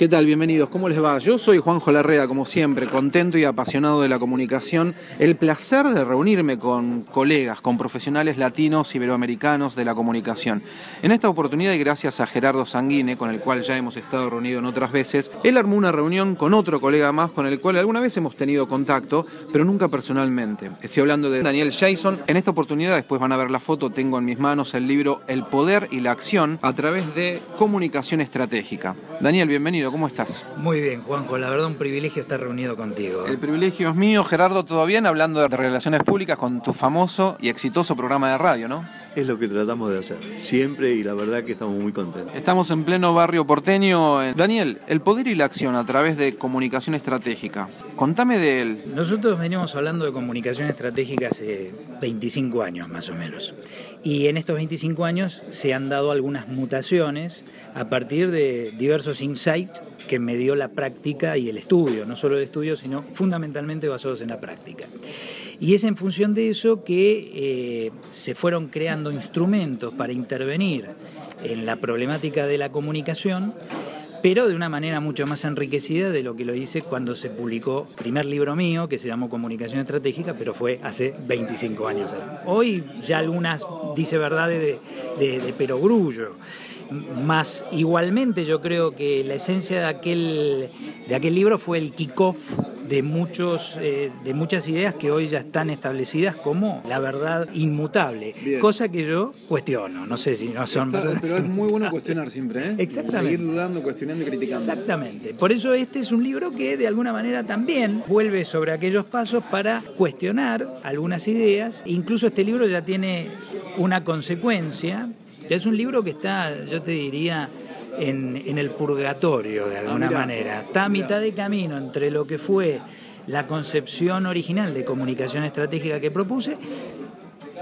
¿Qué tal? Bienvenidos. ¿Cómo les va? Yo soy Juanjo Larrea, como siempre, contento y apasionado de la comunicación. El placer de reunirme con colegas, con profesionales latinos, iberoamericanos de la comunicación. En esta oportunidad, y gracias a Gerardo Sanguine, con el cual ya hemos estado reunidos en otras veces, él armó una reunión con otro colega más, con el cual alguna vez hemos tenido contacto, pero nunca personalmente. Estoy hablando de Daniel Jason. En esta oportunidad, después van a ver la foto, tengo en mis manos el libro El Poder y la Acción a través de comunicación estratégica. Daniel, bienvenido. ¿Cómo estás? Muy bien, Juanjo, la verdad un privilegio estar reunido contigo. El privilegio es mío, Gerardo, ¿todo bien? Hablando de relaciones públicas con tu famoso y exitoso programa de radio, ¿no? Es lo que tratamos de hacer, siempre y la verdad que estamos muy contentos. Estamos en pleno barrio porteño. Daniel, el poder y la acción a través de comunicación estratégica. Contame de él. Nosotros venimos hablando de comunicación estratégica hace 25 años más o menos. Y en estos 25 años se han dado algunas mutaciones a partir de diversos insights que me dio la práctica y el estudio, no solo el estudio, sino fundamentalmente basados en la práctica. Y es en función de eso que eh, se fueron creando instrumentos para intervenir en la problemática de la comunicación, pero de una manera mucho más enriquecida de lo que lo hice cuando se publicó el primer libro mío, que se llamó Comunicación Estratégica, pero fue hace 25 años. Hoy ya algunas dice verdades de, de perogrullo más igualmente yo creo que la esencia de aquel, de aquel libro fue el kick-off de, muchos, eh, de muchas ideas que hoy ya están establecidas como la verdad inmutable, cosa que yo cuestiono, no sé si no son verdad. Pero es muy bueno cuestionar siempre, ¿eh? Exactamente. Seguir dudando, cuestionando y criticando. Exactamente. Por eso este es un libro que de alguna manera también vuelve sobre aquellos pasos para cuestionar algunas ideas. Incluso este libro ya tiene una consecuencia es un libro que está, yo te diría, en, el purgatorio de alguna ah, manera. Está a mitad de camino entre lo que fue la concepción original de comunicación estratégica que propuse,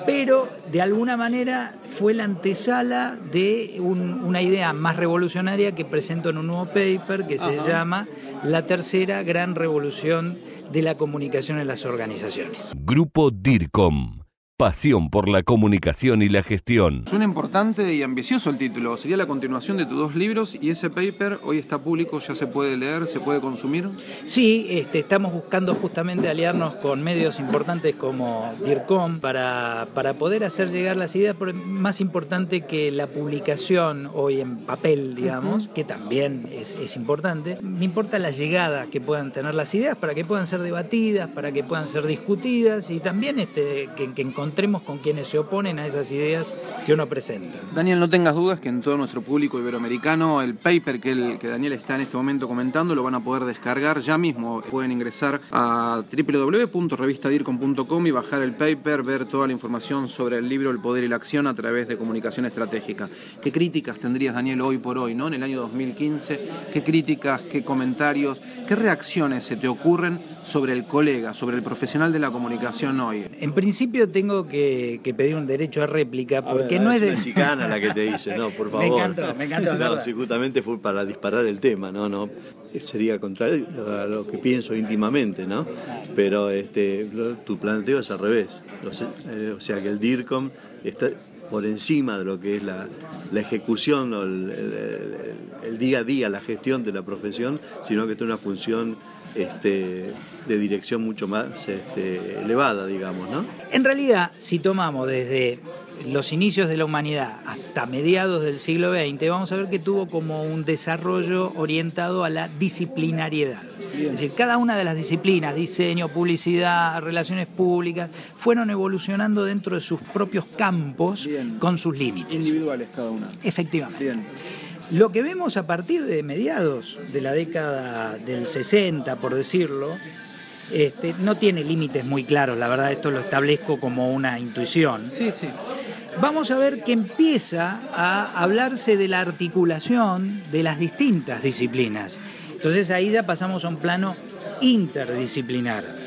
pero de alguna manera fue la antesala de una idea más revolucionaria que presento en un nuevo paper que se llama La tercera gran revolución de la comunicación en las organizaciones. Grupo DIRCOM Pasión por la comunicación y la gestión. Suena importante y ambicioso el título. Sería la continuación de tus dos libros y ese paper hoy está público, ya se puede leer, se puede consumir. Sí, este, estamos buscando justamente aliarnos con medios importantes como DIRCOM para, para poder hacer llegar las ideas, pero más importante que la publicación hoy en papel, digamos, que también es, es importante. Me importa la llegada que puedan tener las ideas para que puedan ser debatidas, para que puedan ser discutidas y también este, que, que encontremos con quienes se oponen a esas ideas que uno presenta. Daniel, no tengas dudas que en todo nuestro público iberoamericano el paper que, el, que Daniel está en este momento comentando lo van a poder descargar ya mismo. Pueden ingresar a www.revistadircom.com y bajar el paper, ver toda la información sobre el libro El Poder y la Acción a través de comunicación estratégica. ¿Qué críticas tendrías, Daniel, hoy por hoy, ¿no? en el año 2015? ¿Qué críticas, qué comentarios, qué reacciones se te ocurren sobre el colega, sobre el profesional de la comunicación hoy? En principio tengo que, pedir un derecho a réplica porque no es, de. chicana la que te dice, no, por favor. me encantó, me encantó. no, si justamente fue para disparar el tema, no, no. Sería contrario a lo que pienso íntimamente, ¿no? Pero este, tu planteo es al revés. Eh, o sea que el DIRCOM está por encima de lo que es la, ejecución o el, día a día, la gestión de la profesión, sino que tiene una función este, de dirección mucho más este, elevada, digamos, ¿no? En realidad, si tomamos desde los inicios de la humanidad hasta mediados del siglo XX, vamos a ver que tuvo como un desarrollo orientado a la disciplinariedad. Es decir, cada una de las disciplinas, diseño, publicidad, relaciones públicas, fueron evolucionando dentro de sus propios campos con sus límites. Individuales cada una. Efectivamente. Bien. Lo que vemos a partir de mediados de la década del 60, por decirlo, este, no tiene límites muy claros, la verdad esto lo establezco como una intuición. Sí, sí. Vamos a ver que empieza a hablarse de la articulación de las distintas disciplinas. Entonces ahí ya pasamos a un plano interdisciplinar.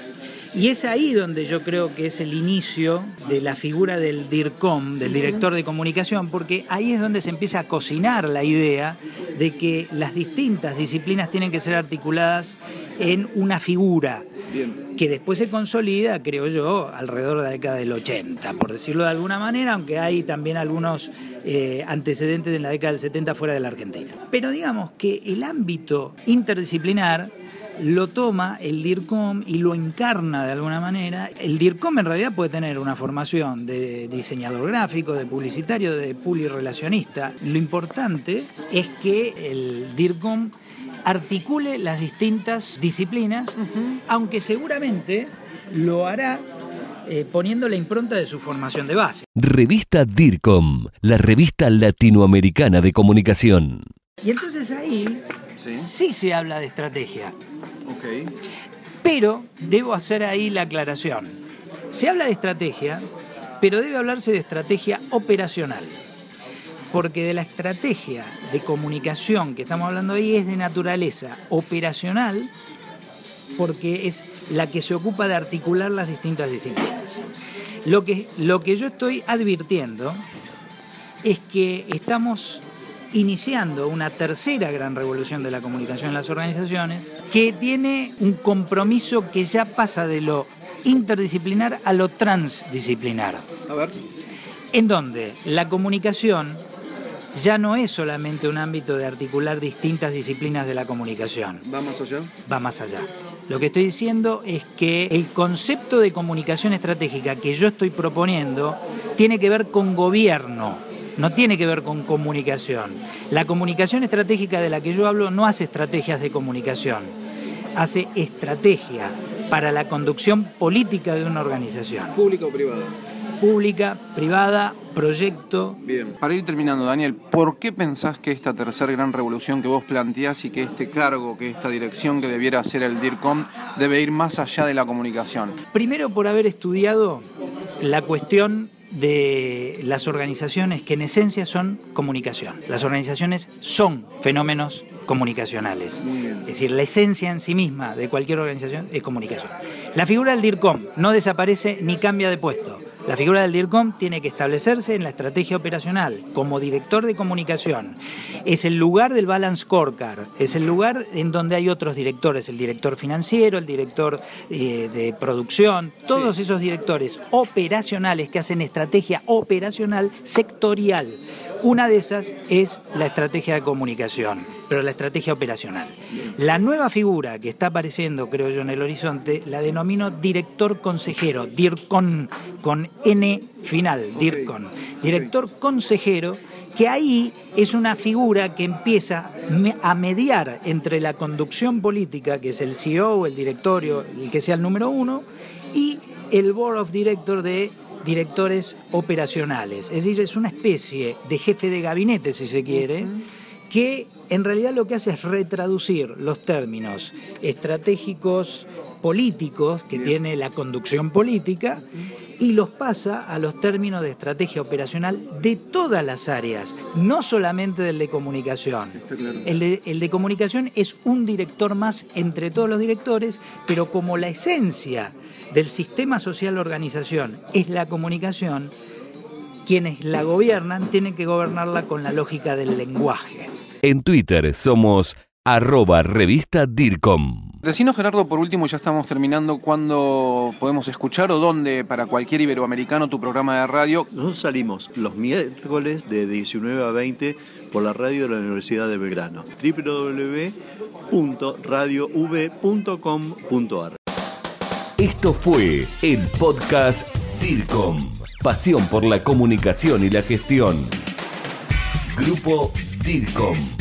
Y es ahí donde yo creo que es el inicio de la figura del DIRCOM, del director de comunicación, porque ahí es donde se empieza a cocinar la idea de que las distintas disciplinas tienen que ser articuladas en una figura. que después se consolida, creo yo, alrededor de la década del 80, por decirlo de alguna manera, aunque hay también algunos eh, antecedentes en la década del 70 fuera de la Argentina. Pero digamos que el ámbito interdisciplinar lo toma el DIRCOM y lo encarna de alguna manera. El DIRCOM en realidad puede tener una formación de diseñador gráfico, de publicitario, de publirelacionista. Lo importante es que el DIRCOM articule las distintas disciplinas, aunque seguramente lo hará eh, poniendo la impronta de su formación de base. Revista DIRCOM, la revista latinoamericana de comunicación. Y entonces ahí Sí. sí se habla de estrategia. Pero debo hacer ahí la aclaración. Se habla de estrategia, pero debe hablarse de estrategia operacional. Porque de la estrategia de comunicación que estamos hablando ahí es de naturaleza operacional, porque es la que se ocupa de articular las distintas disciplinas. Lo que, lo que yo estoy advirtiendo es que estamos iniciando una tercera gran revolución de la comunicación en las organizaciones que tiene un compromiso que ya pasa de lo interdisciplinar a lo transdisciplinar, A ver. en donde la comunicación ya no es solamente un ámbito de articular distintas disciplinas de la comunicación, ¿Vamos allá? va más allá. Lo que estoy diciendo es que el concepto de comunicación estratégica que yo estoy proponiendo tiene que ver con gobierno, no tiene que ver con comunicación. La comunicación estratégica de la que yo hablo no hace estrategias de comunicación, hace estrategia para la conducción política de una organización, ¿Pública o privada? pública, privada, proyecto, Bien. Para ir terminando, Daniel, ¿por qué pensás que esta tercera gran revolución que vos planteás y que este cargo, que esta dirección que debiera hacer el DIRCOM debe ir más allá de la comunicación? Primero por haber estudiado la cuestión de las organizaciones que en esencia son comunicación. Las organizaciones son fenómenos comunicacionales. Es decir, la esencia en sí misma de cualquier organización es comunicación. La figura del DIRCOM no desaparece ni cambia de puesto. La figura del DIRCOM tiene que establecerse en la estrategia operacional como director de comunicación. Es el lugar del balance scorecard, es el lugar en donde hay otros directores, el director financiero, el director eh, de producción, todos esos directores operacionales que hacen estrategia operacional sectorial. Una de esas es la estrategia de comunicación, pero la estrategia operacional. La nueva figura que está apareciendo, creo yo, en el horizonte, la denomino director consejero, DIRCON, con N final, DIRCON. Director consejero, que ahí es una figura que empieza a mediar entre la conducción política, que es el CEO, el directorio, el que sea el número uno, y el Board of Director de directores operacionales. Es decir, es una especie de jefe de gabinete, si se quiere, que en realidad lo que hace es retraducir los términos estratégicos políticos que tiene la conducción política y los pasa a los términos de estrategia operacional de todas las áreas, no solamente del de comunicación. El de, el de comunicación es un director más entre todos los directores, pero como la esencia del sistema social organización es la comunicación, quienes la gobiernan tienen que gobernarla con la lógica del lenguaje. En Twitter somos arroba revista DIRCOM. Decinos, Gerardo, por último, ya estamos terminando, ¿cuándo podemos escuchar o dónde para cualquier iberoamericano tu programa de radio? Nosotros salimos los miércoles de 19 a 20 por la radio de la Universidad de Belgrano. www.radiov.com.ar Esto fue el podcast DIRCOM. Pasión por la comunicación y la gestión. Grupo DIRCOM.